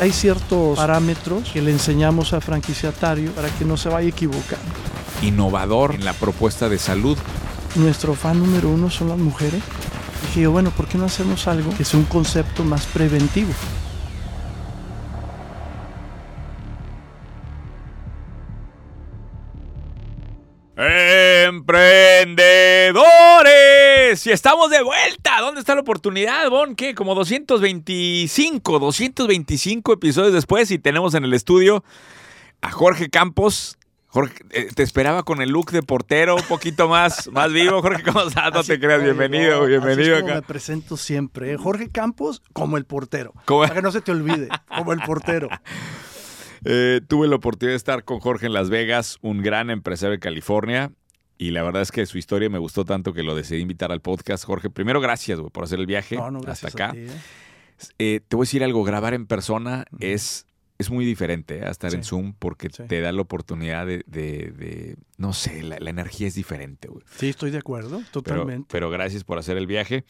Hay ciertos parámetros que le enseñamos al franquiciatario para que no se vaya a equivocar. Innovador en la propuesta de salud. Nuestro fan número uno son las mujeres. Dije yo, bueno, ¿por qué no hacemos algo que sea un concepto más preventivo? ¡Emprendedores! Y estamos de vuelta. ¿Dónde está la oportunidad, Bon? ¿Qué? Como 225, 225 episodios después y tenemos en el estudio a Jorge Campos. Jorge, eh, te esperaba con el look de portero un poquito más, más vivo. Jorge, ¿cómo estás? No Así te creas. Bienvenido, bienvenido así es como acá. me presento siempre. ¿eh? Jorge Campos como el portero. ¿Cómo? Para que no se te olvide, como el portero. Eh, tuve la oportunidad de estar con Jorge en Las Vegas, un gran empresario de California. Y la verdad es que su historia me gustó tanto que lo decidí invitar al podcast. Jorge, primero gracias güey, por hacer el viaje No, no, gracias hasta acá. ti. ¿eh? Eh, te voy a decir algo, grabar en persona es, es muy diferente ¿eh? a estar en. Zoom porque Sí. te da la oportunidad de, de- de- no sé, la, la energía es diferente. güey. Sí, estoy de acuerdo, totalmente. pero gracias por hacer el viaje.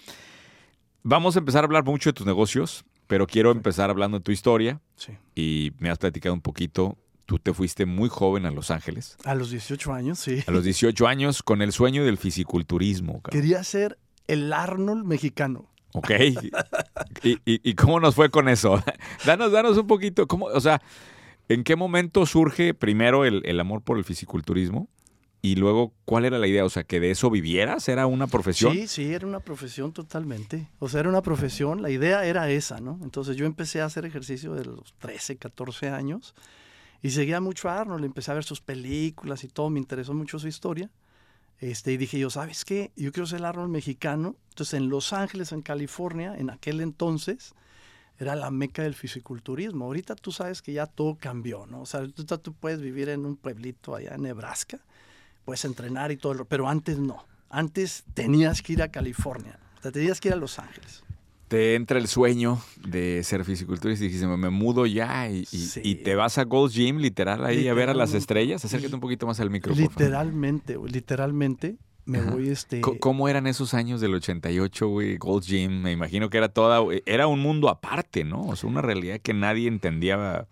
Vamos a empezar a hablar mucho de tus negocios, pero quiero empezar hablando de tu historia Sí. y me has platicado un poquito. Tú te fuiste muy joven a Los Ángeles, A los 18 años, sí. a los 18 años, con el sueño del fisiculturismo. cabrón. Quería ser el Arnold mexicano. Ok. ¿Y, y, y cómo nos fue con eso? danos, danos un poquito. ¿cómo, o sea, ¿en qué momento surge primero el, el amor por el fisiculturismo? Y luego, ¿cuál era la idea? O sea, que de eso vivieras, era una profesión. Sí, sí, era una profesión totalmente. O sea, era una profesión, la idea era esa, ¿no? Entonces yo empecé a hacer ejercicio de los 13, 14 años y seguía mucho a Arnold, empecé a ver sus películas y todo, me interesó mucho su historia. Este, y dije yo, ¿sabes qué? Yo quiero ser el Arnold mexicano. Entonces en Los Ángeles, en California, en aquel entonces, era la meca del fisiculturismo. Ahorita tú sabes que ya todo cambió, ¿no? O sea, ahorita tú puedes vivir en un pueblito allá en Nebraska, puedes entrenar y todo, pero antes no. Antes tenías que ir a California, o sea, tenías que ir a Los Ángeles. Te entra el sueño de ser fisiculturista y dijiste, me, mudo ya y, y- Sí. y te vas a Gold's Gym, literal, ahí a ver a las estrellas. Acércate un poquito más al favor. Literalmente, literalmente me Ajá. voy este... ¿Cómo eran esos años del 88, güey? Gold's Gym, me imagino que era toda, era un mundo aparte, ¿no? O sea, una realidad que nadie entendía,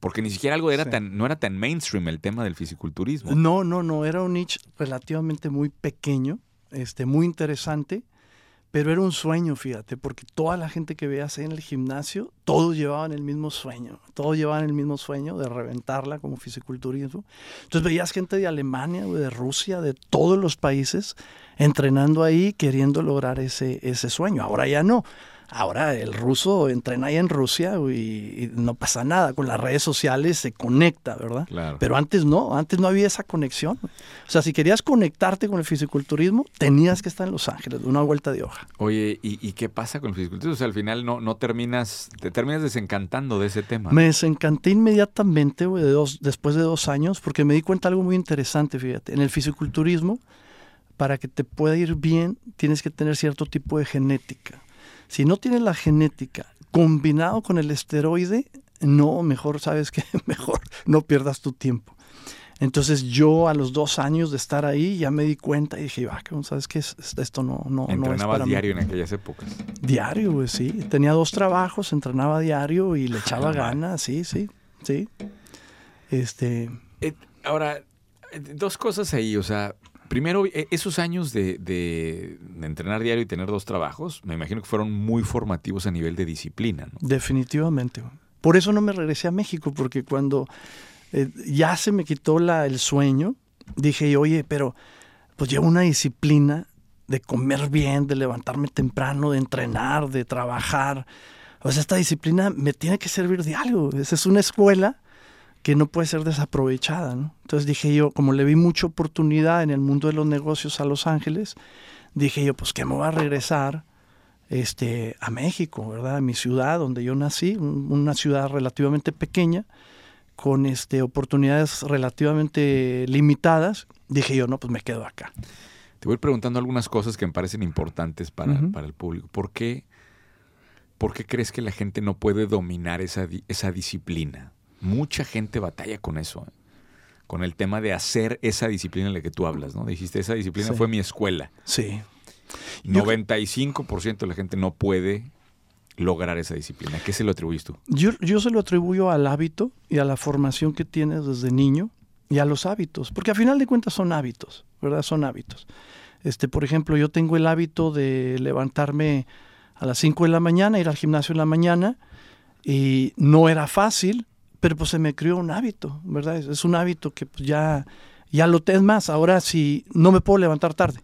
porque ni siquiera algo era Sí. tan, no era tan mainstream el tema del fisiculturismo. No, no, no, era un niche relativamente muy pequeño, este, muy interesante, pero era un sueño, fíjate, porque toda la gente que veías en el gimnasio, todos llevaban el mismo sueño, todos llevaban el mismo sueño de reventarla como fisiculturismo. Entonces veías gente de Alemania, de Rusia, de todos los países, entrenando ahí, queriendo lograr ese, ese sueño. Ahora ya no. Ahora el ruso entrena ahí en Rusia y no pasa nada. Con las redes sociales se conecta, ¿verdad? Claro. Pero antes no, antes no había esa conexión. O sea, si querías conectarte con el fisiculturismo, tenías que estar en Los Ángeles, de una vuelta de hoja. Oye, ¿y, y qué pasa con el fisiculturismo? O sea, al final no, no terminas, te terminas desencantando de ese tema. Me desencanté inmediatamente, güey, de dos, después de dos años, porque me di cuenta de algo muy interesante, fíjate. En el fisiculturismo, para que te pueda ir bien, tienes que tener cierto tipo de genética. Si no tienes la genética combinado con el esteroide, no, mejor, ¿sabes qué? Mejor no pierdas tu tiempo. Entonces yo a los dos años de estar ahí ya me di cuenta y dije, ah, ¿sabes qué? Es- Esto no, no, no es para mí". diario en aquellas épocas. Diario, güey, sí. Tenía dos trabajos, entrenaba diario y le echaba madre. ganas, sí, sí, sí. Este, Eh, ahora, eh, dos cosas ahí, o sea, primero, eh, esos años de, de- entrenar diario y tener dos trabajos, me imagino que fueron muy formativos a nivel de disciplina, definitivamente. Por eso no me regresé a México, porque cuando eh, ya se me quitó la, el sueño, dije, oye, pero pues llevo una disciplina de comer bien, de levantarme temprano, de entrenar, de trabajar. O sea, esta disciplina me tiene que servir de algo. Esa es una escuela que no puede ser desaprovechada, ¿no? Entonces dije yo, como le vi mucha oportunidad en el mundo de los negocios a Los Ángeles, dije yo, pues que me voy a regresar este, a México, ¿verdad? A mi ciudad donde yo nací, un- una ciudad relativamente pequeña, con este, oportunidades relativamente limitadas. Dije yo, no, pues me quedo acá. Te voy preguntando algunas cosas que me parecen importantes para, para el público. ¿Por qué, ¿Por qué crees que la gente no puede dominar esa, esa disciplina? Mucha gente batalla con eso, ¿eh? con el tema de hacer esa disciplina en la que tú hablas, ¿no? Dijiste, esa disciplina Sí. fue mi escuela. Sí. Yo- 95% de la gente no puede lograr esa disciplina? ¿Qué se lo atribuyes tú? Yo, yo se lo atribuyo al hábito y a la formación que tienes desde niño y a los hábitos, porque a final de cuentas son hábitos, ¿verdad? Son hábitos. Este, por ejemplo, yo tengo el hábito de levantarme a las 5 de la mañana, ir al gimnasio en la mañana, y no era fácil, pero pues se me crió un hábito, ¿verdad? Es, es un hábito que pues ya, ya lo tengo más. Ahora sí, no me puedo levantar tarde.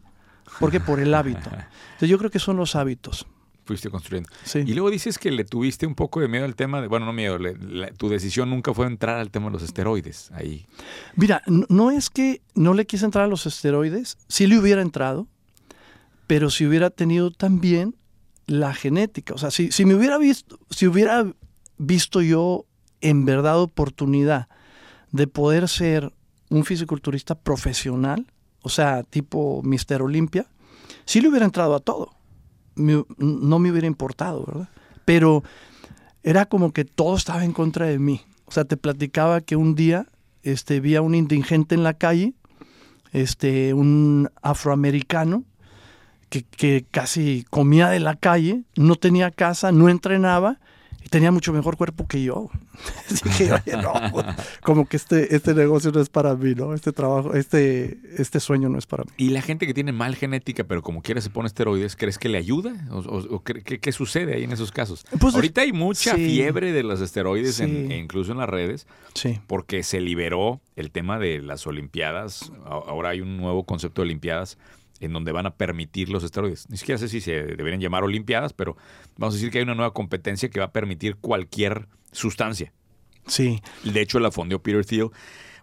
¿Por qué? Por el hábito. Entonces yo creo que son los hábitos. Fuiste construyendo. Sí. Y luego dices que le tuviste un poco de miedo al tema de, bueno, no miedo, le- la- tu decisión nunca fue entrar al tema de los esteroides ahí. Mira, no, no es que no le quise entrar a los esteroides, sí le hubiera entrado, pero si hubiera tenido también la genética. O sea, si, si me hubiera visto, si hubiera visto yo en verdad oportunidad de poder ser un fisiculturista profesional, o sea, tipo Mister Olimpia, sí le hubiera entrado a todo. No me hubiera importado, ¿verdad? Pero era como que todo estaba en contra de mí. O sea, te platicaba que un día este, vi a un indigente en la calle, este, un afroamericano, que, que casi comía de la calle, no tenía casa, no entrenaba tenía mucho mejor cuerpo que yo. Dije, oye, no, como que este, este negocio no es para mí, ¿no? Este trabajo, este, este sueño no es para mí. Y la gente que tiene mal genética, pero como quiera se pone esteroides, ¿crees que le ayuda? ¿O, o- o cre- qué, qué sucede ahí en esos casos? Pues, Ahorita hay mucha sí. fiebre de los esteroides, en- e incluso en las redes, Sí. porque se liberó el tema de las Olimpiadas. Ahora hay un nuevo concepto de Olimpiadas en donde van a permitir los esteroides. Ni siquiera sé si se deberían llamar Olimpiadas, pero vamos a decir que hay una nueva competencia que va a permitir cualquier sustancia. Sí, De hecho, la fondeó Peter Thiel,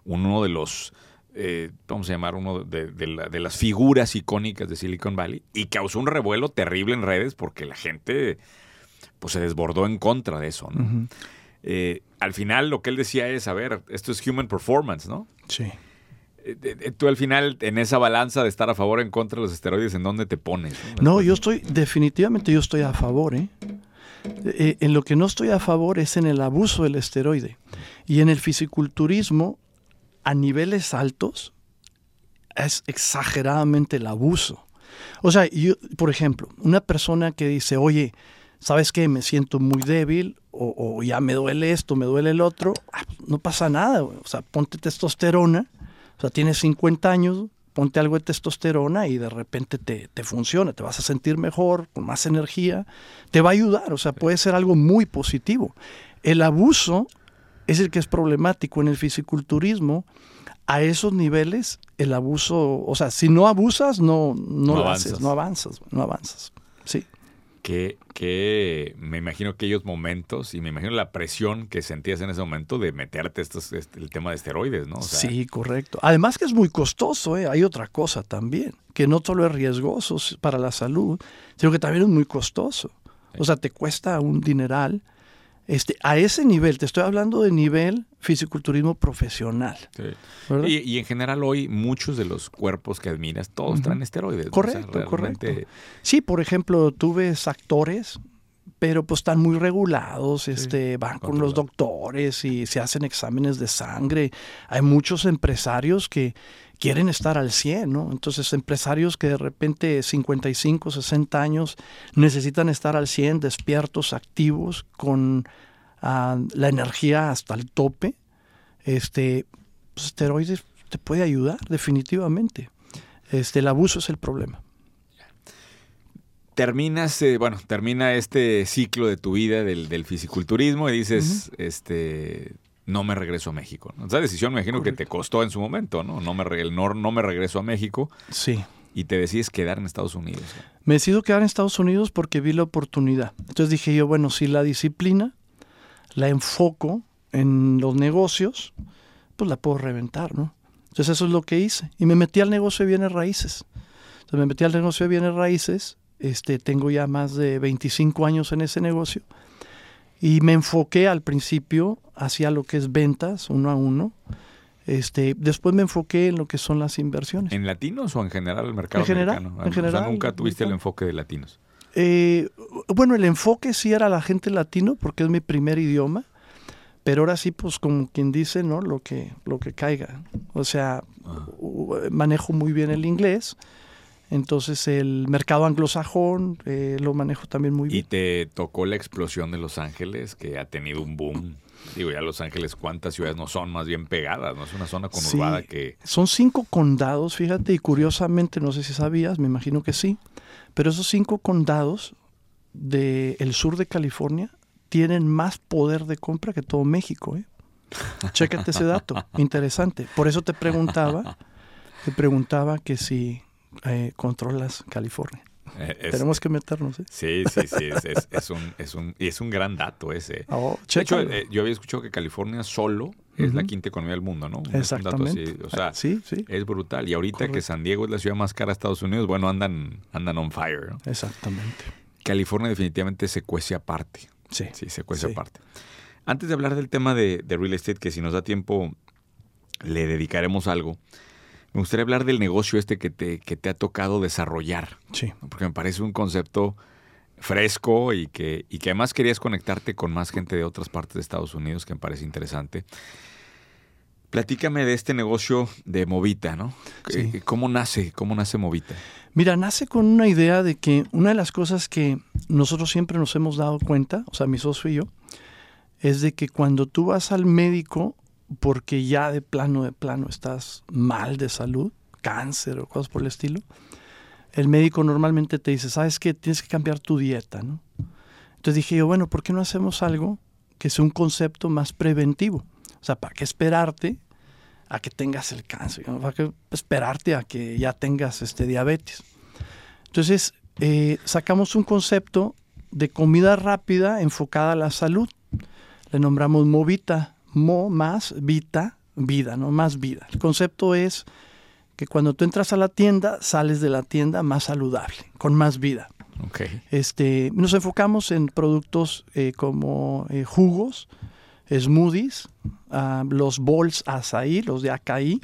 uno de los, eh, vamos a llamar uno de, de la- de las figuras icónicas de Silicon Valley, y causó un revuelo terrible en redes porque la gente pues, se desbordó en contra de eso. ¿no? Eh, al final lo que él decía es, a ver, esto es human performance, ¿no? sí. Eh, eh, Tú al final, en esa balanza de estar a favor o en contra de los esteroides, ¿en dónde te pones? No, yo estoy, definitivamente yo estoy a favor, ¿eh? Eh, En lo que no estoy a favor es en el abuso del esteroide. Y en el fisiculturismo, a niveles altos, es exageradamente el abuso. O sea, por ejemplo, una persona que dice, oye, ¿sabes qué? Me siento muy débil o, o ya me duele esto, me duele el otro. Ah, no pasa nada. O sea, ponte testosterona. O sea, tienes 50 años, ponte algo de testosterona y de repente te, te funciona, te vas a sentir mejor, con más energía, te va a ayudar, o sea, puede ser algo muy positivo. El abuso es el que es problemático en el fisiculturismo. A esos niveles, el abuso, o sea, si no abusas, no, no, No lo haces, no avanzas, no avanzas. Que, que me imagino aquellos momentos y me imagino la presión que sentías en ese momento de meterte estos, este, el tema de esteroides, ¿no? O sea, sí, correcto. Además que es muy costoso, ¿eh? hay otra cosa también, que no solo es riesgoso para la salud, sino que también es muy costoso. O sea, te cuesta un dineral. Este, a ese nivel, te estoy hablando de nivel fisiculturismo profesional. sí. Y, y en general hoy muchos de los cuerpos que admiras, todos traen esteroides. Correcto, realmente- correcto. Sí, por ejemplo, tú ves actores, pero pues están muy regulados, este, van con los doctores y se hacen exámenes de sangre. Hay muchos empresarios que quieren estar al 100, ¿no? Entonces, empresarios que de repente 55, 60 años necesitan estar al 100, despiertos, activos, con ah, la energía hasta el tope. Este, pues, esteroides te puede ayudar, definitivamente. Este, el abuso es el problema. Terminas, eh, bueno, termina este ciclo de tu vida del, del fisiculturismo y dices, este, no me regreso a México. Esa decisión me imagino que te costó en su momento, ¿no? No me, el no, no me regreso a México Sí. y te decides quedar en Estados Unidos. Me decido quedar en Estados Unidos porque vi la oportunidad. Entonces dije yo, bueno, si la disciplina la enfoco en los negocios, pues la puedo reventar, ¿no? Entonces eso es lo que hice. Y me metí al negocio de bienes raíces. Entonces me metí al negocio de bienes raíces. Este, tengo ya más de 25 años en ese negocio. Y me enfoqué al principio hacia lo que es ventas, uno a uno. Este, después me enfoqué en lo que son las inversiones. ¿En latinos o en general el mercado En general, americano? en O sea, nunca tuviste el enfoque de latinos. Eh, bueno, el enfoque sí era la gente latino porque es mi primer idioma, pero ahora sí, pues como quien dice, ¿no? Lo que, lo que caiga. O sea, u- manejo muy bien el inglés, Entonces el mercado anglosajón eh, lo manejo también muy Y bien. te tocó la explosión de Los Ángeles, que ha tenido un boom. Digo, ya Los Ángeles, ¿cuántas ciudades no son más bien pegadas? ¿No es una zona conurbada Sí. que... Son cinco condados, fíjate, y curiosamente, no sé si sabías, me imagino que sí, pero esos cinco condados del sur de California tienen más poder de compra que todo México. ¿eh? Chécate ese dato, interesante. Por eso te preguntaba, te preguntaba que si eh, controlas California. eh, es- Tenemos que meternos. ¿eh? Sí, sí, sí, es, es- es un, es, un, y es un gran dato ese. Oh, De hecho, eh, yo había escuchado que California solo es la quinta economía del mundo, ¿no? Es un dato así, Exactamente. o sea, sí, sí, es brutal. Y ahorita que. San Diego es la ciudad más cara de Estados Unidos, bueno, andan, andan on fire. ¿no? exactamente. California definitivamente se cuece aparte. Sí, Sí, se cuece Sí. aparte. Antes de hablar del tema de, de real estate, que si nos da tiempo le dedicaremos algo, me gustaría hablar del negocio este que te, que te ha tocado desarrollar, sí. ¿no? porque me parece un concepto fresco y que, y que además querías conectarte con más gente de otras partes de Estados Unidos, que me parece interesante. Platícame de este negocio de Movita, ¿no? Sí. Eh, ¿Cómo nace? ¿Cómo nace Movita? Mira, nace con una idea de que una de las cosas que nosotros siempre nos hemos dado cuenta, o sea, mi socio y yo, es de que cuando tú vas al médico porque ya de plano, de plano estás mal de salud, cáncer o cosas por el estilo, el médico normalmente te dice, sabes que tienes que cambiar tu dieta, ¿no? Entonces dije yo, bueno, ¿por qué no hacemos algo que sea un concepto más preventivo? O sea, ¿para qué esperarte a que tengas el cáncer? ¿no? ¿Para qué esperarte a que ya tengas este diabetes? Entonces, eh, sacamos un concepto de comida rápida enfocada a la salud. Le nombramos Movita, Mo más Vita, vida, ¿no? Más vida. El concepto es que cuando tú entras a la tienda, sales de la tienda más saludable, con más vida. Ok. Este, nos enfocamos en productos eh, como eh, jugos, smoothies, ah, los bowls azaí, los de Acaí.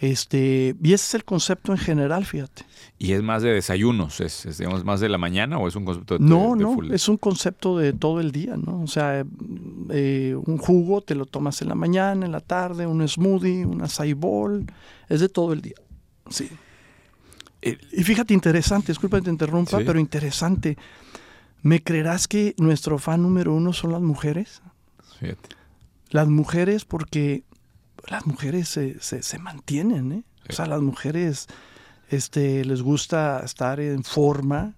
Este, y ese es el concepto en general, fíjate. ¿Y es más de desayunos? ¿Es, es, digamos, más de la mañana o es un concepto de, No, de no, full- es un concepto de todo el día, ¿no? O sea, eh, un jugo te lo tomas en la mañana, en la tarde, un smoothie, un acai bowl, es de todo el día. Sí. Eh, Y fíjate, interesante, disculpa que te interrumpa, Sí. pero interesante. ¿Me creerás que nuestro fan número uno son las mujeres? Fíjate. Las mujeres porque las mujeres se, se, se mantienen, ¿eh? O sea, las mujeres este, les gusta estar en forma,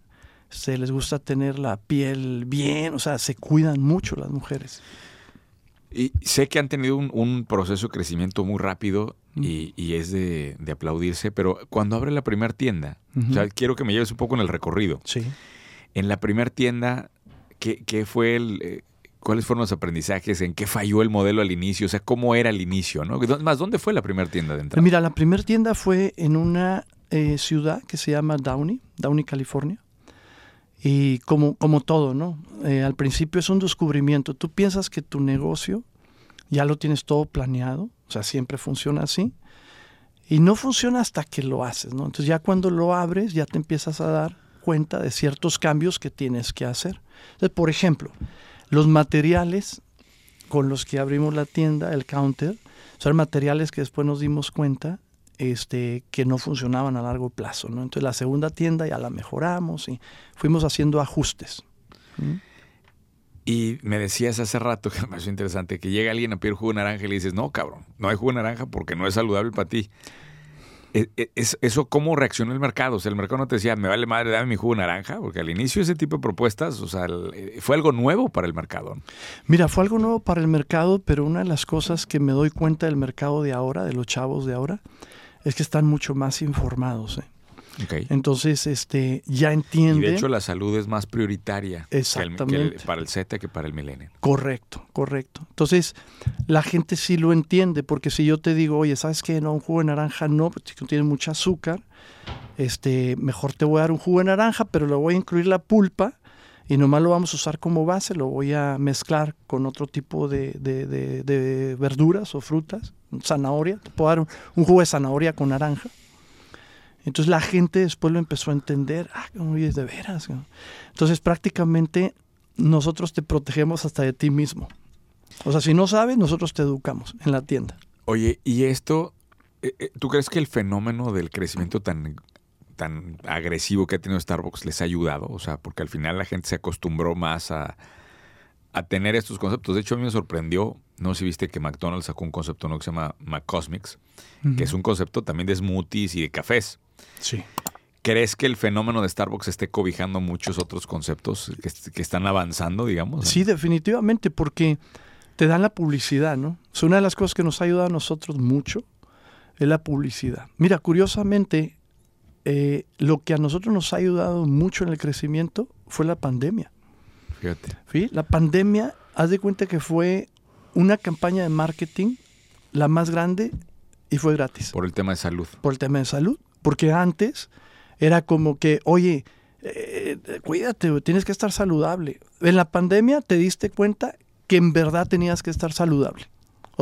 se les gusta tener la piel bien, o sea, se cuidan mucho las mujeres. Y sé que han tenido un, un proceso de crecimiento muy rápido y, y es de, de aplaudirse, pero cuando abre la primera tienda, o sea, quiero que me lleves un poco en el recorrido. Sí. En la primera tienda, ¿qué, qué fue el, eh, ¿cuáles fueron los aprendizajes? ¿En qué falló el modelo al inicio? O sea, ¿cómo era el inicio? ¿no? ¿Dó- Más, ¿dónde fue la primera tienda de entrada? Mira, la primera tienda fue en una eh, ciudad que se llama Downey, Downey, California. Y como, como todo, ¿no? Eh, al principio es un descubrimiento. Tú piensas que tu negocio ya lo tienes todo planeado, o sea, siempre funciona así. Y no funciona hasta que lo haces, ¿no? Entonces ya cuando lo abres ya te empiezas a dar cuenta de ciertos cambios que tienes que hacer. Entonces, por ejemplo, los materiales con los que abrimos la tienda, el counter, son materiales que después nos dimos cuenta este, que no funcionaban a largo plazo. ¿no? Entonces la segunda tienda ya la mejoramos y fuimos haciendo ajustes. ¿Mm? Y me decías hace rato, que me pareció interesante, que llega alguien a pedir jugo de naranja y le dices, no, cabrón, no hay jugo de naranja porque no es saludable para ti. E- e- es- ¿Eso cómo reaccionó el mercado? O sea, el mercado no te decía, me vale madre, dame mi jugo de naranja, porque al inicio ese tipo de propuestas, o sea, eh, fue algo nuevo para el mercado. Mira, fue algo nuevo para el mercado, pero una de las cosas que me doy cuenta del mercado de ahora, de los chavos de ahora, es que están mucho más informados. ¿eh? Entonces, este, ya Y entienden. de hecho la salud es más prioritaria que el- que el- Exactamente. para el Z que para el millennial. Correcto, correcto. Entonces, la gente sí lo entiende, porque si yo te digo, oye, ¿sabes qué? No, un jugo de naranja no, porque tiene mucho azúcar, este, mejor te voy a dar un jugo de naranja, pero le voy a incluir la pulpa y nomás lo vamos a usar como base, lo voy a mezclar con otro tipo de, de- verduras o frutas, zanahoria, te puedo dar un, jugo de zanahoria con naranja. Entonces la gente después lo empezó a entender, ah, oye, de veras. Entonces prácticamente nosotros te protegemos hasta de ti mismo. O sea, si no sabes, nosotros te educamos en la tienda. Oye, y esto, eh, eh, ¿tú crees que el fenómeno del crecimiento tan, tan agresivo que ha tenido Starbucks les ha ayudado? O sea, porque al final la gente se acostumbró más a, a tener estos conceptos. De hecho, a mí me sorprendió, no sé si viste que McDonald's sacó un concepto nuevo que se llama McCosmics, que es un concepto también de smoothies y de cafés. Sí. ¿Crees que el fenómeno de Starbucks esté cobijando muchos otros conceptos que, que están avanzando, digamos? Sí, definitivamente, porque te dan la publicidad, ¿no? Es una de las cosas que nos ha ayudado a nosotros mucho, es la publicidad. Mira, curiosamente, eh, lo que a nosotros nos ha ayudado mucho en el crecimiento fue la pandemia. Fíjate. ¿Sí? La pandemia, haz de cuenta que fue una campaña de marketing la más grande y fue gratis. Por el tema de salud. Por el tema de salud. Porque antes era como que, oye, eh, cuídate, tienes que estar saludable. En la pandemia te diste cuenta que en verdad tenías que estar saludable.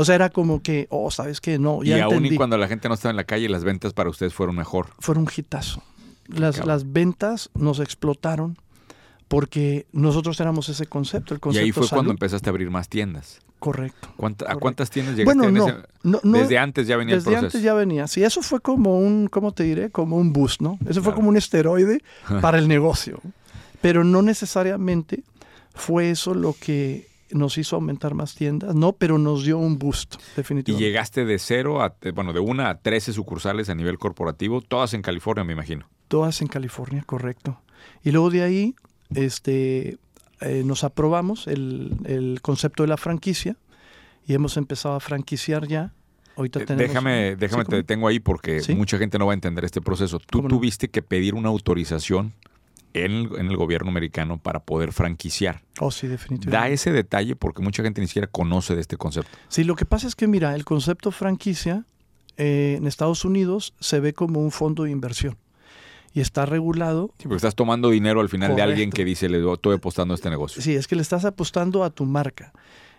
O sea, era como que, oh, ¿sabes qué? No, ya y aún y cuando la gente no estaba en la calle, las ventas para ustedes fueron mejor. Fueron un hitazo. Las, Cabrón. las ventas nos explotaron porque nosotros éramos ese concepto, el Y ahí fue cuando empezaste a abrir más tiendas. Correcto. ¿Cuánta- ¿A cuántas tiendas llegaste Bueno, en no, ese- no, no, Desde antes ya venía Desde el proceso. antes ya venía. Sí, eso fue como un, ¿cómo te diré? Como un boost, ¿no? Eso fue como un esteroide para el negocio. Pero no necesariamente fue eso lo que nos hizo aumentar más tiendas, no, pero nos dio un boost, Y definitivamente. llegaste de cero a, eh, bueno, de una a 13 sucursales a nivel corporativo, todas en California, me imagino. Todas en California, correcto. Y luego de ahí, este, eh, nos aprobamos el, el concepto de la franquicia y hemos empezado a franquiciar ya. Eh, tenemos... Déjame, déjame Sí, te detengo ahí porque Sí. mucha gente no va a entender este proceso. Tú tuviste que pedir una autorización en el, en el gobierno americano para poder franquiciar. Oh, sí, definitivamente. Da ese detalle porque mucha gente ni siquiera conoce de este concepto. Sí, lo que pasa es que, mira, el concepto franquicia eh, en Estados Unidos se ve como un fondo de inversión y está regulado. Sí, porque estás tomando dinero al final de alguien que dice, le estoy apostando a este negocio. Sí, es que le estás apostando a tu marca.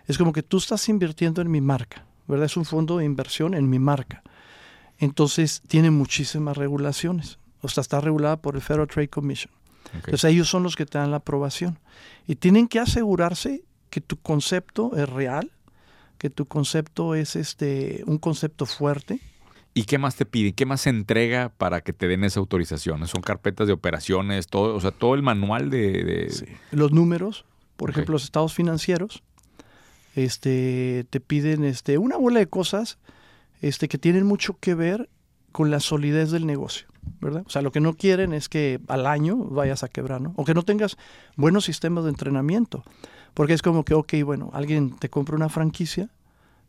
Es como que tú estás invirtiendo en mi marca, ¿verdad? Es un fondo de inversión en mi marca. Entonces, tiene muchísimas regulaciones. O sea, está regulada por el Federal Trade Commission. Entonces, ellos son los que te dan la aprobación. Y tienen que asegurarse que tu concepto es real, que tu concepto es este un concepto fuerte. ¿Y qué más te piden? ¿Qué más se entrega para que te den esa autorización? ¿Son carpetas de operaciones? Todo, o sea, todo el manual de... de- Los números, por ejemplo, los estados financieros, este, te piden este, una bola de cosas este, que tienen mucho que ver con la solidez del negocio, ¿verdad? O sea, lo que no quieren es que al año vayas a quebrar, ¿no? O que no tengas buenos sistemas de entrenamiento, porque es como que, ok, bueno, alguien te compra una franquicia,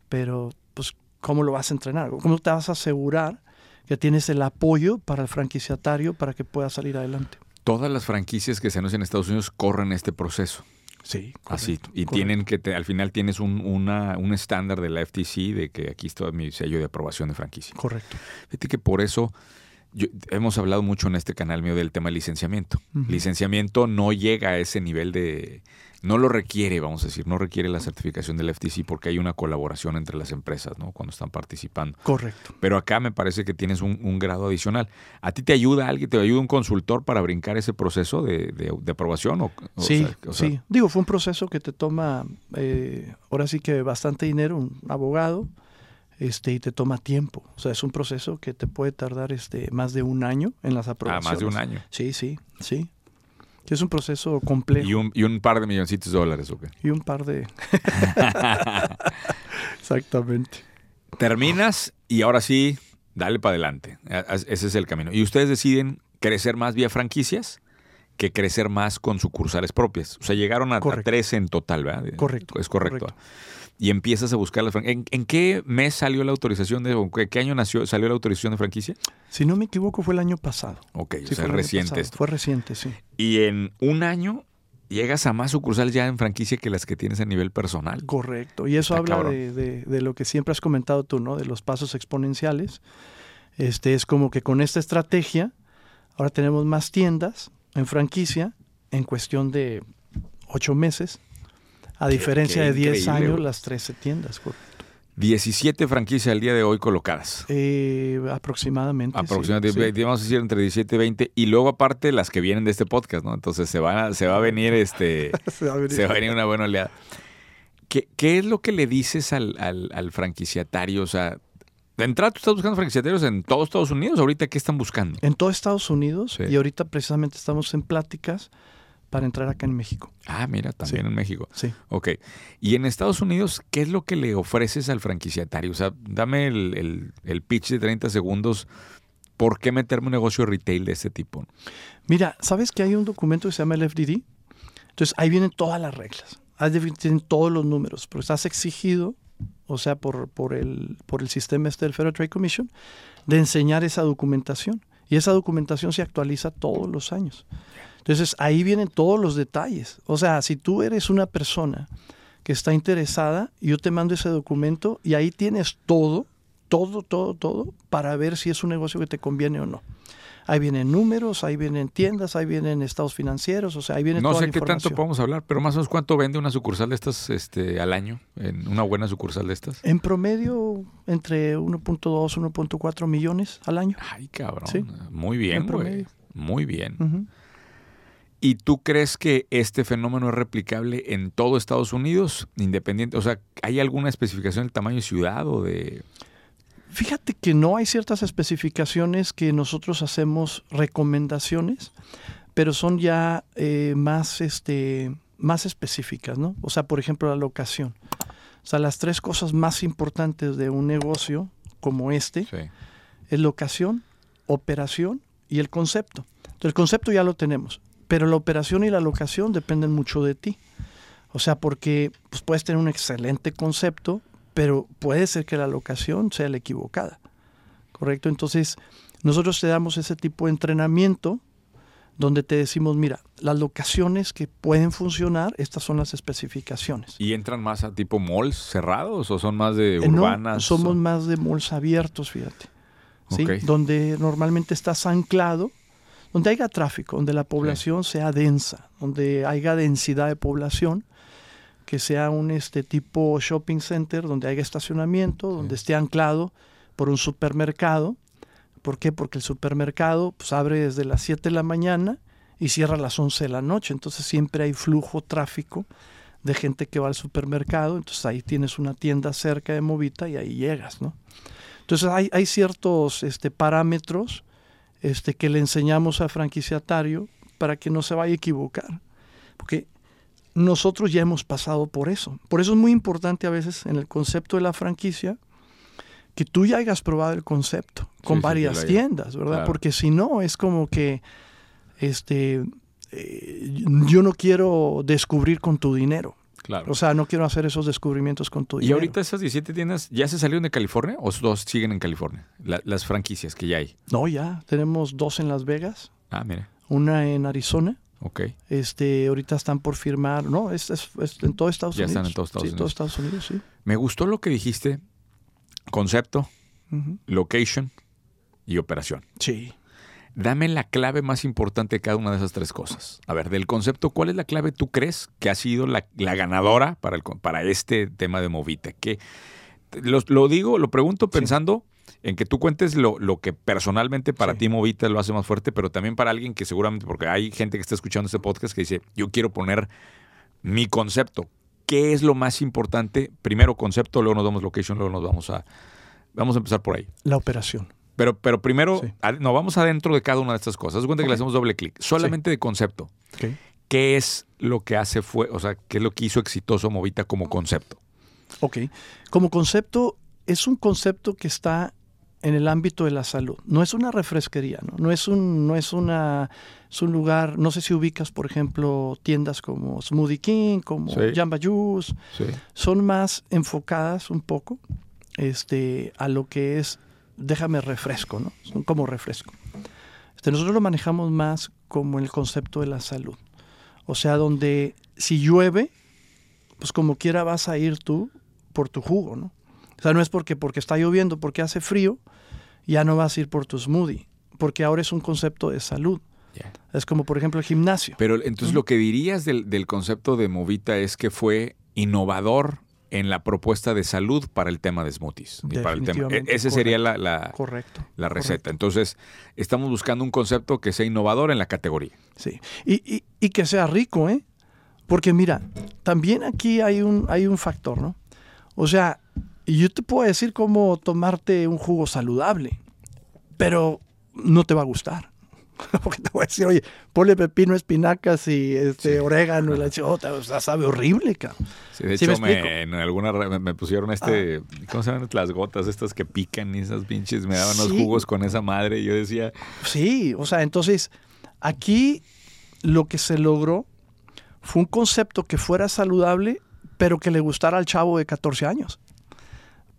pero pues, ¿cómo lo vas a entrenar? ¿Cómo te vas a asegurar que tienes el apoyo para el franquiciatario para que pueda salir adelante? Todas las franquicias que se anuncian en Estados Unidos corren este proceso. Sí, Así. correcto, Y correcto. tienen que, te- al final tienes un, una- un estándar de la FTC de que aquí está mi sello de aprobación de franquicia. Correcto. Fíjate que por eso yo- hemos hablado mucho en este canal mío del tema de licenciamiento. Licenciamiento no llega a ese nivel de... No lo requiere, vamos a decir, no requiere la certificación del FTC porque hay una colaboración entre las empresas, ¿no? Cuando están participando. Correcto. Pero acá me parece que tienes un, un grado adicional. ¿A ti te ayuda alguien, te ayuda un consultor para brincar ese proceso de, de- de aprobación? O, o Sí, sea, o sea, sí. Digo, fue un proceso que te toma, eh, ahora sí que bastante dinero, un abogado, este, y te toma tiempo. O sea, es un proceso que te puede tardar este, más de un año en las Ah, aprobaciones. más de un año. Sí, sí, sí. Es un proceso complejo Y un, y un par de milloncitos de dólares, ¿o qué? y un par de... Exactamente. Terminas y ahora sí, dale para adelante. Ese es el camino. Y ustedes deciden crecer más vía franquicias que crecer más con sucursales propias. O sea, llegaron a, a Correcto. 13 en total, ¿verdad? Correcto, Es correcto. correcto. Y empiezas a buscar las franquicias. ¿En, en qué mes salió la autorización de, o qué, año nació, salió la autorización de franquicia? Si no me equivoco, fue el año pasado. Ok, Sí, o sea, fue reciente esto. Fue reciente, sí. Y en un año llegas a más sucursales ya en franquicia que las que tienes a nivel personal. Correcto. Y eso Está habla de- de lo que siempre has comentado tú, ¿no? De los pasos exponenciales. Este es como que con esta estrategia, ahora tenemos más tiendas en franquicia en cuestión de ocho meses. A Qué- qué, de 10 increíble, años, las 13 tiendas, correcto. 17 franquicias al día de hoy colocadas. Eh, aproximadamente. Aproximadamente, sí. vamos a decir entre 17 y 20. Y luego aparte las que vienen de este podcast, ¿no? Entonces se, van a- se va a venir este... Se va a venir. se va a venir una buena oleada. ¿Qué, qué es lo que le dices al, al- al franquiciatario? O sea, De entrada, tú estás buscando franquiciatarios en todos Estados Unidos. ¿Ahorita qué están buscando? En todo Estados Unidos Sí. y ahorita precisamente estamos en pláticas para entrar acá en México. Ah, mira, también Sí. en México. Sí. Ok. Y en Estados Unidos, ¿qué es lo que le ofreces al franquiciatario? O sea, dame el, el- el pitch de 30 segundos. ¿Por qué meterme un negocio retail de este tipo? Mira, ¿sabes que hay un documento que se llama el FDD? Entonces ahí vienen todas las reglas. Ahí tienen todos los números, pero estás exigido, o sea, por, por, el, por el sistema este del Federal Trade Commission, de enseñar esa documentación. Y esa documentación se actualiza todos los años. Entonces ahí vienen todos los detalles. O sea, si tú eres una persona que está interesada, yo te mando ese documento y ahí tienes todo, todo, todo, todo, para ver si es un negocio que te conviene o no. Ahí vienen números, ahí vienen tiendas, ahí vienen estados financieros, o sea, ahí viene No toda sé la qué tanto podemos hablar, pero más o menos cuánto vende una sucursal de estas este, al año, en una buena sucursal de estas. En promedio, entre 1.2 1.4 millones al año. Ay, cabrón. Sí. Muy bien, En güey. Muy bien. ¿Y tú crees que este fenómeno es replicable en todo Estados Unidos, independiente? O sea, ¿hay alguna especificación del tamaño de ciudad o de...? Fíjate que no hay ciertas especificaciones que nosotros hacemos recomendaciones, pero son ya eh, más, este, más específicas, ¿no? O sea, por ejemplo, la locación. O sea, las tres cosas más importantes de un negocio como este Sí. es locación, operación y el concepto. Entonces, el concepto ya lo tenemos, pero la operación y la locación dependen mucho de ti. O sea, porque pues, puedes tener un excelente concepto, pero puede ser que la locación sea la equivocada. ¿Correcto? Entonces, nosotros te damos ese tipo de entrenamiento donde te decimos, mira, las locaciones que pueden funcionar, estas son las especificaciones. ¿Y entran más a tipo malls cerrados o son más de Eh, no, urbanas? somos más de malls abiertos, fíjate. ¿sí? Donde normalmente estás anclado, donde haya tráfico, donde la población sea densa, donde haya densidad de población, que sea un este tipo shopping center, donde haya estacionamiento, donde esté anclado por un supermercado. ¿Por qué? Porque el supermercado pues, abre desde las 7 de la mañana y cierra a las 11 de la noche. Entonces siempre hay flujo, tráfico de gente que va al supermercado. Entonces ahí tienes una tienda cerca de Movita y ahí llegas, ¿no? Entonces hay, hay ciertos este, parámetros este, que le enseñamos al franquiciatario para que no se vaya a equivocar. Porque nosotros ya hemos pasado por eso. Por eso es muy importante a veces en el concepto de la franquicia que tú ya hayas probado el concepto con Sí, varias tiendas, ¿verdad? claro. Porque si no, es como que este, eh, yo no quiero descubrir con tu dinero. Claro. O sea, no quiero hacer esos descubrimientos con tu ¿Y dinero. ahorita esas 17 tiendas ya se salieron de California o dos siguen en California? La- las franquicias que ya hay. No, ya. Tenemos dos en Las Vegas, Ah, mira. una en Arizona. Ok. Este, ahorita están por firmar. No, es, es- es en todo Estados Ya Unidos. están en todos Estados sí, Unidos. todos Estados Unidos, sí. Me gustó lo que dijiste. Concepto, location y operación. Sí. Dame la clave más importante de cada una de esas tres cosas. A ver, del concepto, ¿cuál es la clave tú crees que ha sido la, la ganadora para, el, para este tema de Movita? Que lo, lo digo, lo pregunto pensando en que tú cuentes lo, lo que personalmente para Sí. ti Movita lo hace más fuerte, pero también para alguien que seguramente, porque hay gente que está escuchando este podcast que dice, yo quiero poner mi concepto. ¿Qué es lo más importante? Primero concepto, luego nos vamos location, luego nos vamos a... Vamos a empezar por ahí. La operación. Pero, pero primero, Sí. ad- no, vamos adentro de cada una de estas cosas. Haz cuenta que le hacemos doble clic. Solamente de concepto. ¿Qué es lo que hace fue, o sea, qué es lo que hizo exitoso Movita como concepto? Ok. Como concepto, es un concepto que está en el ámbito de la salud. No es una refresquería, ¿no? No es un, no es una, es un lugar, no sé si ubicas, por ejemplo, tiendas como Smoothie King, como Sí. Jamba Juice, Sí. son más enfocadas un poco este, a lo que es, déjame refresco, ¿no? Son como refresco. Este, nosotros lo manejamos más como el concepto de la salud. O sea, donde si llueve, pues como quiera vas a ir tú por tu jugo, ¿no? O sea, no es porque, porque está lloviendo, porque hace frío, ya no vas a ir por tu smoothie, porque ahora es un concepto de salud. Es como, por ejemplo, el gimnasio. Pero entonces lo que dirías del, del concepto de Movita es que fue innovador en la propuesta de salud para el tema de smoothies. y para el tema. E- Ese sería la, la, Correcto. la receta. correcto. Entonces, estamos buscando un concepto que sea innovador en la categoría. Sí. Y, y- y que sea rico, ¿eh? Porque mira, también aquí hay un, hay un factor, ¿no? O sea, Y yo te puedo decir cómo tomarte un jugo saludable, pero no te va a gustar. Porque te voy a decir, oye, ponle pepino, espinacas y este, orégano y la chota, o sea, sabe horrible, cabrón. Sí, de ¿Sí hecho, me, en alguna me, me pusieron este, ¿cómo se llaman las gotas estas que pican y esas pinches? Me daban los Sí. jugos con esa madre y yo decía, Sí, o sea, entonces aquí lo que se logró fue un concepto que fuera saludable, pero que le gustara al chavo de 14 años.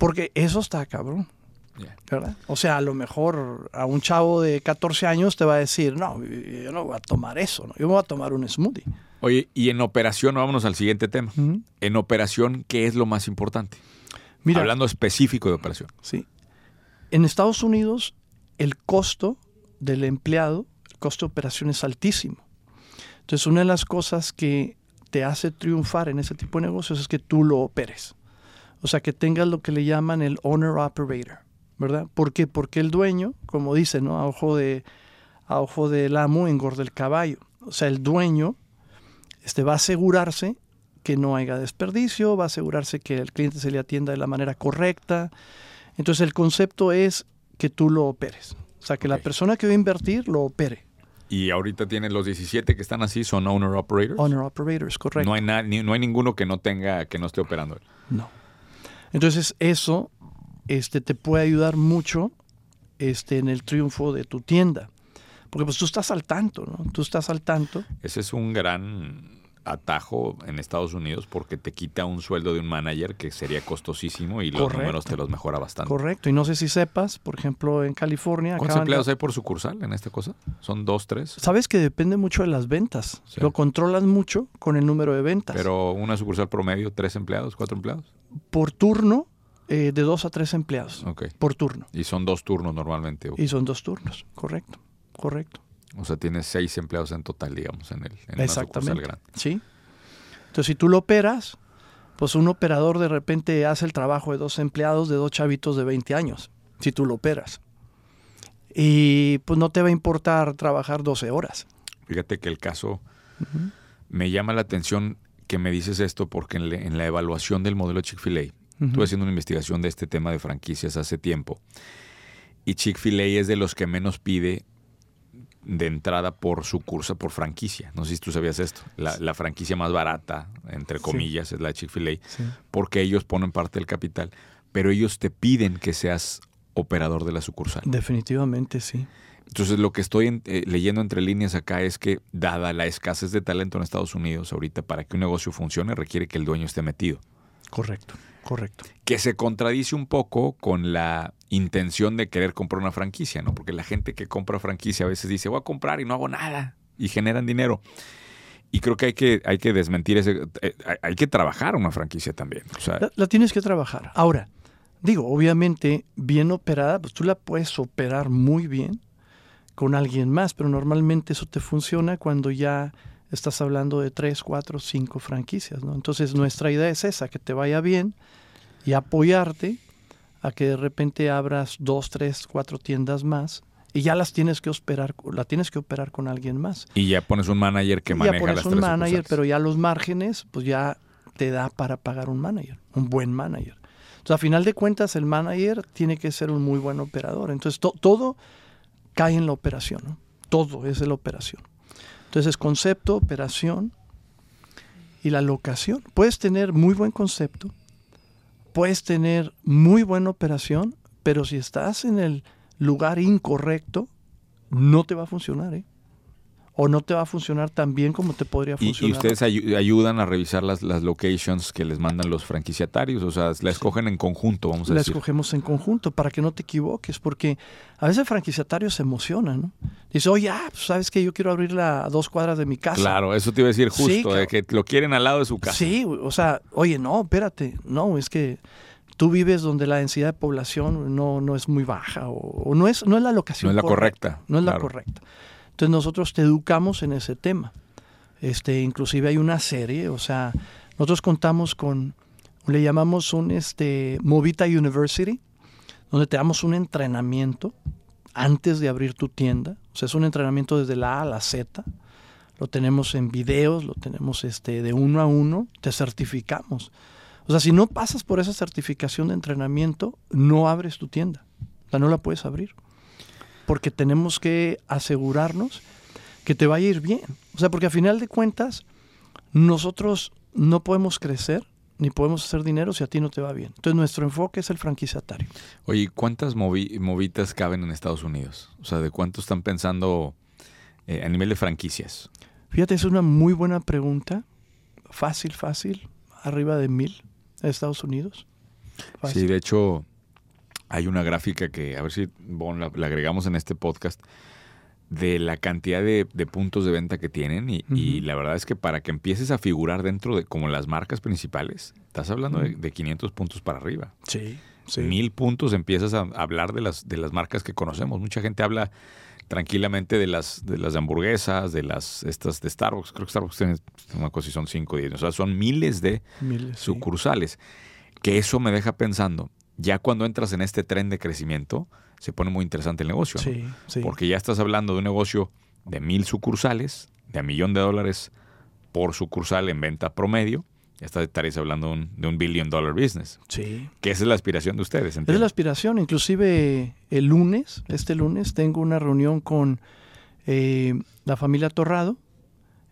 Porque eso está cabrón. ¿verdad? O sea, a lo mejor a un chavo de 14 años te va a decir, no, yo no voy a tomar eso, ¿no? yo me voy a tomar un smoothie. Oye, y en operación, vámonos al siguiente tema. En operación, ¿qué es lo más importante? Mira, Hablando específico de operación. Sí. En Estados Unidos, el costo del empleado, el costo de operación es altísimo. Entonces, una de las cosas que te hace triunfar en ese tipo de negocios es que tú lo operes. O sea, que tengas lo que le llaman el owner operator, ¿verdad? ¿Por qué? Porque el dueño, como dice, ¿no? A ojo de a ojo del amo engorda el caballo. O sea, el dueño este, va a asegurarse que no haya desperdicio, va a asegurarse que el cliente se le atienda de la manera correcta. Entonces el concepto es que tú lo operes. O sea, que la persona que va a invertir lo opere. Y ahorita tienes los 17 que están así, son owner operators. Owner operators, correcto. No hay, na- ni- no hay ninguno que no tenga, que no esté operando. No. Entonces eso este, te puede ayudar mucho este, en el triunfo de tu tienda. Porque pues tú estás al tanto, ¿no? Tú estás al tanto. Ese es un gran atajo en Estados Unidos porque te quita un sueldo de un manager que sería costosísimo y los Correcto. números te los mejora bastante. Correcto. Y no sé si sepas, por ejemplo, en California... ¿Cuántos de- empleados hay por sucursal en esta cosa? ¿Son dos, tres? Sabes que depende mucho de las ventas. Sí. Lo controlas mucho con el número de ventas. Pero una sucursal promedio, tres empleados, cuatro empleados. Por turno, eh, de dos a tres empleados. Ok. Por turno. Y son dos turnos normalmente. Y son dos turnos. Correcto. Correcto. O sea, tienes seis empleados en total, digamos, en, el, en una Exactamente. grande. ¿Sí? Entonces, si tú lo operas, pues un operador de repente hace el trabajo de dos empleados de dos chavitos de 20 años. Si tú lo operas. Y pues no te va a importar trabajar 12 horas. Fíjate que el caso me llama la atención que me dices esto porque en, le- en la evaluación del modelo Chick-fil-A, estuve haciendo una investigación de este tema de franquicias hace tiempo y Chick-fil-A es de los que menos pide de entrada por su curso, por franquicia. No sé si tú sabías esto. La, la franquicia más barata, entre comillas, es la de Chick-fil-A, porque ellos ponen parte del capital, pero ellos te piden que seas operador de la sucursal. Definitivamente sí. Entonces, lo que estoy en- eh, leyendo entre líneas acá es que, dada la escasez de talento en Estados Unidos ahorita, para que un negocio funcione, requiere que el dueño esté metido. Correcto. Correcto. Que se contradice un poco con la intención de querer comprar una franquicia, ¿no? Porque la gente que compra franquicia a veces dice, voy a comprar y no hago nada. Y generan dinero. Y creo que hay que, hay que desmentir ese. eh, hay- hay que trabajar una franquicia también. O sea, La, la tienes que trabajar. Ahora, digo, obviamente, bien operada, pues tú la puedes operar muy bien con alguien más, pero normalmente eso te funciona cuando ya estás hablando de tres, cuatro, cinco franquicias, ¿no? Entonces nuestra idea es esa, que te vaya bien y apoyarte a que de repente abras dos, tres, cuatro tiendas más y ya las tienes que operar, la tienes que operar con alguien más. y ya pones un manager que Y maneja ya pones las un tres manager, sucursales. pero ya los márgenes, pues ya te da para pagar un manager, un buen manager. Entonces, a final de cuentas, el manager tiene que ser un muy buen operador. Entonces, to- todo cae en la operación, ¿no? Todo es de la operación. Entonces, concepto, operación y la locación. Puedes tener muy buen concepto, puedes tener muy buena operación, pero si estás en el lugar incorrecto, no te va a funcionar, ¿eh? O no te va a funcionar tan bien como te podría funcionar. y ustedes ayu- ayudan a revisar las, las locations que les mandan los franquiciatarios, o sea, la escogen en conjunto, vamos a la decir. escogemos en conjunto para que no te equivoques, porque a veces el franquiciatario se emociona, ¿no? Dice, oye, ah, pues, sabes que yo quiero abrirla a dos cuadras de mi casa. Claro, eso te iba a decir Sí, justo, de claro. que lo quieren al lado de su casa. Sí, o sea, oye, no, espérate, no, es que tú vives donde la densidad de población no, no es muy baja o, o no, es, no es la locación No es la correcta, No es la correcta. Entonces nosotros te educamos en ese tema. Este, inclusive hay una serie, o sea, nosotros contamos con, le llamamos un este, Movita University, donde te damos un entrenamiento antes de abrir tu tienda. O sea, es un entrenamiento desde la A a la Z. Lo tenemos en videos, lo tenemos este, de uno a uno, te certificamos. O sea, si no pasas por esa certificación de entrenamiento, no abres tu tienda. O sea, no la puedes abrir. Porque tenemos que asegurarnos que te vaya a ir bien. O sea, porque a final de cuentas, nosotros no podemos crecer ni podemos hacer dinero si a ti no te va bien. Entonces nuestro enfoque es el franquiciatario. Oye, ¿cuántas movitas caben en Estados Unidos? O sea, ¿de cuánto están pensando eh, a nivel de franquicias? Fíjate, es una muy buena pregunta. Fácil, fácil. Arriba de mil en Estados Unidos. Sí, de hecho, hay una gráfica que, a ver si la, agregamos en este podcast, de la cantidad de, puntos de venta que tienen y, la verdad es que para que empieces a figurar dentro de como las marcas principales, estás hablando de, de, 500 puntos para arriba. Sí, sí. Mil puntos empiezas a hablar de las, de las marcas que conocemos. Mucha gente habla tranquilamente de las de las hamburguesas, de las estas de Starbucks. Creo que Starbucks tiene una cosa y son 5 o 10. O sea, son miles de sucursales. Que eso me deja pensando, ya cuando entras en este tren de crecimiento, se pone muy interesante el negocio. Sí, sí. Porque ya estás hablando de un negocio de mil sucursales, de a millón de dólares por sucursal en venta promedio ya estaréis hablando de un billion dollar business. Sí. Que esa es la aspiración de ustedes. Es la aspiración. Inclusive el lunes, este lunes, tengo una reunión con eh, la familia Torrado,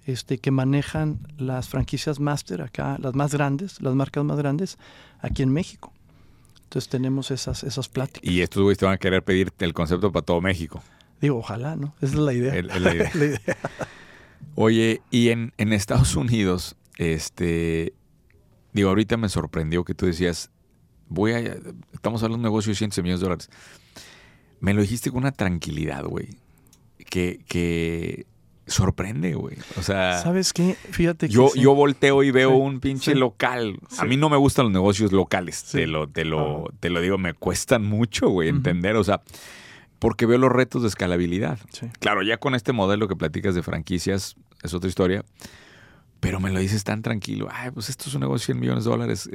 este, que manejan las franquicias máster acá, las más grandes, las marcas más grandes, aquí en México. Entonces tenemos esas, esas pláticas. Y estos güeyes te van a querer pedir el concepto para todo México. Digo, ojalá, ¿no? Esa es la idea. Es la idea. Oye, y en, en Estados Unidos, este, digo, ahorita me sorprendió que tú decías, voy a, estamos hablando de un negocio de 100 millones de dólares. Me lo dijiste con una tranquilidad, güey, que, que sorprende, güey. O sea, ¿sabes qué? Fíjate que yo, yo volteo y veo un pinche local. A mí no me gustan los negocios locales, te lo, te lo, te lo digo, me cuestan mucho, güey, entender, o sea, porque veo los retos de escalabilidad. Claro, ya con este modelo que platicas de franquicias es otra historia, pero me lo dices tan tranquilo. Ay, pues esto es un negocio de 100 millones de dólares.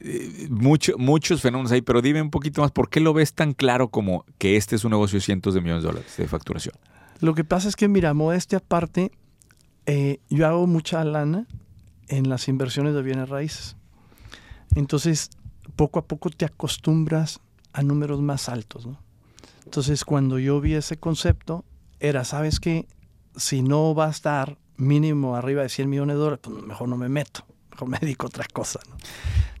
Eh, muchos fenómenos ahí, pero dime un poquito más, ¿por qué lo ves tan claro como que este es un negocio de cientos de millones de dólares de facturación? Lo que pasa es que, mira, modestia aparte, eh, yo hago mucha lana en las inversiones de bienes raíces. Entonces, poco a poco te acostumbras a números más altos, ¿no? Entonces, cuando yo vi ese concepto, era, ¿sabes qué? Si no va a estar mínimo arriba de 100 millones de dólares, pues mejor no me meto, a otra cosa. ¿no?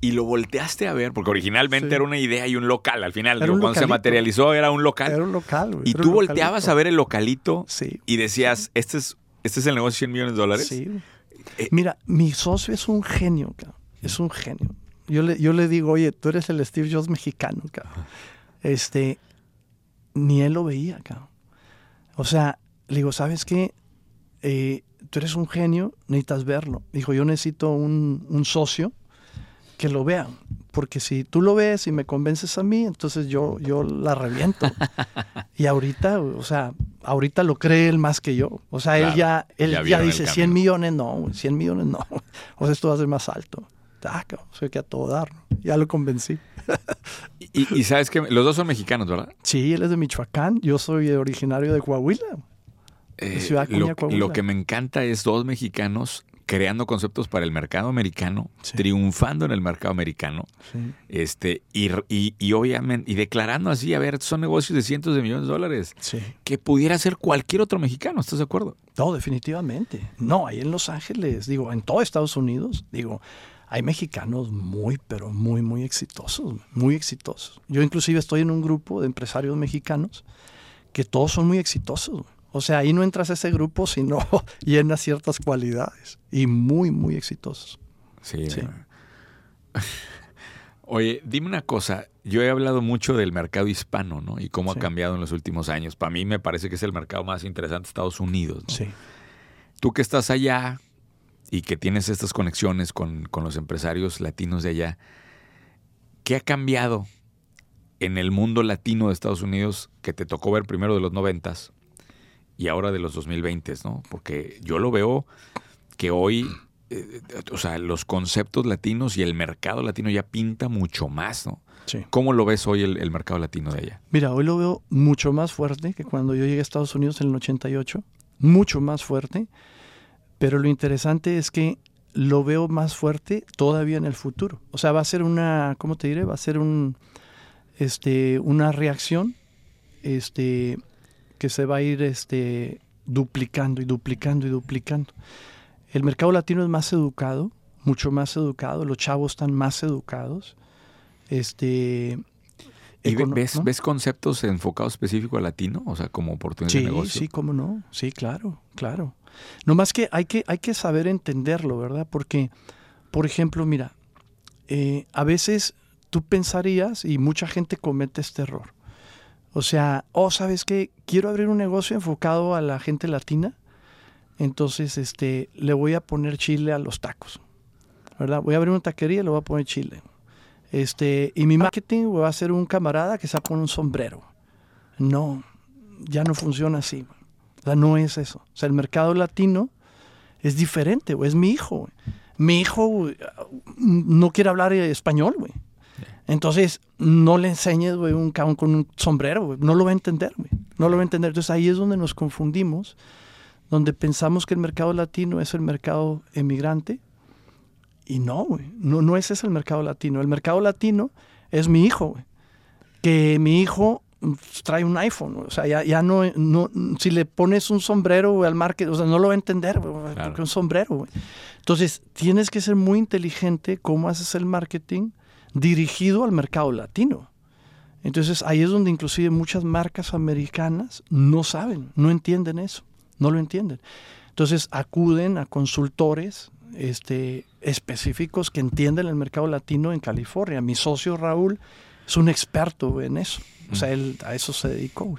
Y lo volteaste a ver, porque originalmente era una idea y un local. Al final, cuando se materializó, era un local. Era un local, Y tú volteabas a ver el localito sí. y decías, este es, este es el negocio de 100 millones de dólares. Sí. Eh, Mira, mi socio es un genio, cabrón. Es un genio. Yo le, yo le digo, oye, tú eres el Steve Jobs mexicano, cabrón. Este, ni él lo veía, cabrón. O sea, le digo, ¿sabes qué? Eh, tú eres un genio, necesitas verlo. Dijo, yo necesito un, socio que lo vea, porque si tú lo ves y me convences a mí, entonces yo, yo la reviento. y ahorita, o sea, ahorita lo cree él más que yo. O sea, él ya, él ya, dice 100 millones, no, 100 millones no. O sea, esto va a ser más alto. Ah, soy que a todo dar. Ya lo convencí. y, y, sabes que los dos son mexicanos, ¿verdad? Sí, él es de Michoacán, yo soy originario de Coahuila. Eh, lo, que me encanta es dos mexicanos creando conceptos para el mercado americano, triunfando en el mercado americano, este, y, y, obviamente, y declarando así, a ver, son negocios de cientos de millones de dólares, que pudiera ser cualquier otro mexicano, ¿estás de acuerdo? No, definitivamente. No, ahí en Los Ángeles, digo, en todo Estados Unidos, digo, hay mexicanos muy, pero muy, muy exitosos, muy exitosos. Yo inclusive estoy en un grupo de empresarios mexicanos que todos son muy exitosos. O sea, ahí no entras a ese grupo si no llenas ciertas cualidades y muy, muy exitosos. Sí. Oye, dime una cosa. Yo he hablado mucho del mercado hispano, ¿no? Y cómo ha cambiado en los últimos años. Para mí me parece que es el mercado más interesante de Estados Unidos. ¿no? Sí. Tú que estás allá y que tienes estas conexiones con, con los empresarios latinos de allá, ¿qué ha cambiado en el mundo latino de Estados Unidos que te tocó ver primero de los noventas y ahora de los 2020, ¿no? Porque yo lo veo que hoy, eh, o sea, los conceptos latinos y el mercado latino ya pinta mucho más, ¿no? Sí. ¿Cómo lo ves hoy el, mercado latino de allá? Mira, hoy lo veo mucho más fuerte que cuando yo llegué a Estados Unidos en el 88, mucho más fuerte, pero lo interesante es que lo veo más fuerte todavía en el futuro. O sea, va a ser una, ¿cómo te diré? Va a ser un, este, una reacción este, que se va a ir este, duplicando y duplicando y duplicando. El mercado latino es más educado, mucho más educado, los chavos están más educados. Este, ¿Y econo- ves, ¿no? ves conceptos enfocados específico al latino? O sea, como oportunidad Sí, de negocio. sí, cómo no. Sí, claro, claro. No más que hay que, hay que saber entenderlo, ¿verdad? Porque, por ejemplo, mira, eh, a veces tú pensarías, y mucha gente comete este error. O sea, oh, ¿sabes qué? Quiero abrir un negocio enfocado a la gente latina. Entonces, este, le voy a poner chile a los tacos. ¿Verdad? Voy a abrir una taquería y le voy a poner chile. Este, y mi marketing va a ser un camarada que se pone un sombrero. No, ya no funciona así. O sea, no es eso. O sea, el mercado latino es diferente, güey. Es mi hijo. Mi hijo no quiere hablar español, güey. Entonces, no le enseñes, güey, un cabrón con un sombrero, güey. No lo va a entender, güey. No lo va a entender. Entonces, ahí es donde nos confundimos, donde pensamos que el mercado latino es el mercado emigrante. Y no, güey. No, no ese es el mercado latino. El mercado latino es mi hijo, güey. Que mi hijo mm, trae un iPhone. O sea, ya, ya no, no. Si le pones un sombrero al market, o sea, no lo va a entender, güey. Claro. Porque un sombrero. Entonces, tienes que ser muy inteligente cómo haces el marketing dirigido al mercado latino. Entonces, ahí es donde inclusive muchas marcas americanas no saben, no entienden eso, no lo entienden. Entonces, acuden a consultores este, específicos que entienden el mercado latino en California. Mi socio Raúl es un experto en eso. O sea, él a eso se dedicó.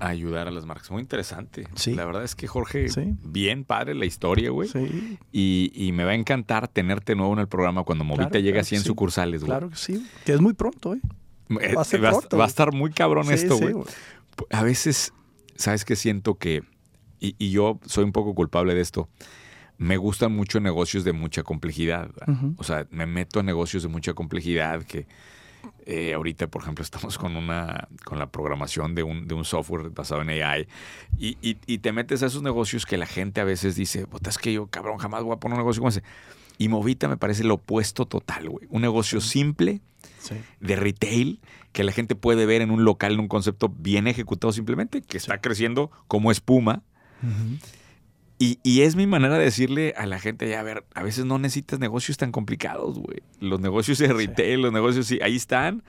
A ayudar a las marcas. Muy interesante. Sí. La verdad es que, Jorge, Sí. bien padre la historia, güey. Sí, Y, y me va a encantar tenerte nuevo en el programa cuando Movita Claro, llegue claro a 100 que sí. sucursales, güey. claro que sí. Que es muy pronto, ¿eh? Eh, Va a ser va, pronto, va a estar muy cabrón esto, güey. a veces, ¿sabes qué siento que, y, y yo soy un poco culpable de esto, me gustan mucho negocios de mucha complejidad. O sea, me meto a negocios de mucha complejidad que eh, ahorita, por ejemplo, estamos con una con la programación de un, de un software basado en AI y, y- y te metes a esos negocios que la gente a veces dice, es que yo, cabrón, jamás voy a poner un negocio como ese. Y Movita me parece lo opuesto total, güey. Un negocio simple, Sí. de retail que la gente puede ver en un local, en un concepto bien ejecutado simplemente, que está creciendo como espuma. Y, y es mi manera de decirle a la gente, ya, a ver, a veces no necesitas negocios tan complicados, güey. Los negocios de retail, los negocios, sí, ahí están.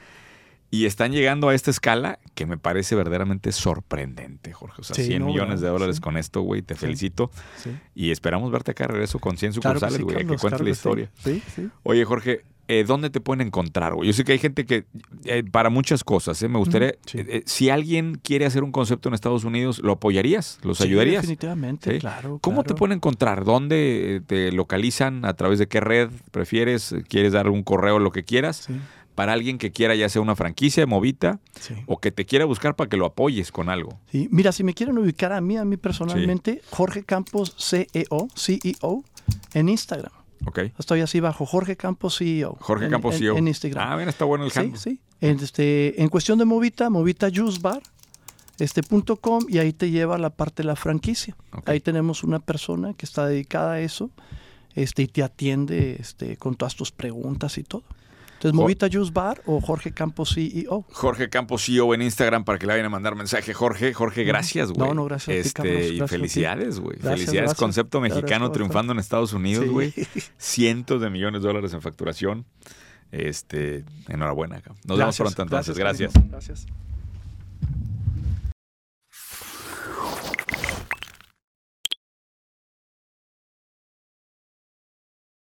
Y están llegando a esta escala que me parece verdaderamente sorprendente, Jorge. O sea, Sí, 100 no, millones de dólares Sí. con esto, güey. Te felicito. Sí. Y esperamos verte acá de regreso con 100 Claro que sucursales, güey, a que claro la historia. Sí, sí. Oye, Jorge, eh, ¿dónde te pueden encontrar? güey? Yo sé que hay gente que, eh, para muchas cosas, ¿eh? me gustaría, sí. eh, eh, si alguien quiere hacer un concepto en Estados Unidos, ¿lo apoyarías? ¿Los Sí, ayudarías? Definitivamente, Sí. claro. ¿Cómo te pueden encontrar? ¿Dónde eh, te localizan? ¿A través de qué red prefieres? ¿Quieres dar un correo, lo que quieras? Sí, Para alguien que quiera ya sea una franquicia, Movita, sí. o que te quiera buscar para que lo apoyes con algo. Sí, Mira, si me quieren ubicar a mí, a mí personalmente, Jorge Campos CEO, CEO, en Instagram. ¿Ok? Estoy así bajo Jorge Campos CEO. Jorge en- Campos en- CEO. En, Instagram. Ah, bien, está bueno el sí, handle. sí. En, este, en cuestión de Movita, Movita Juice Bar, este punto com, y ahí te lleva la parte de la franquicia. Ahí tenemos una persona que está dedicada a eso este, y te atiende este, con todas tus preguntas y todo. Entonces, Movita Juice Bar o Jorge Campos CEO. Jorge Campos CEO en Instagram para que le vayan a mandar mensaje. Jorge, Jorge, gracias, güey. No, no, gracias ti, Este, Carlos, y gracias felicidades, güey. Felicidades, gracias. concepto mexicano triunfando en Estados Unidos, Sí. güey. Cientos de millones de dólares en facturación. Este, enhorabuena. Nos vemos pronto entonces. gracias. Gracias.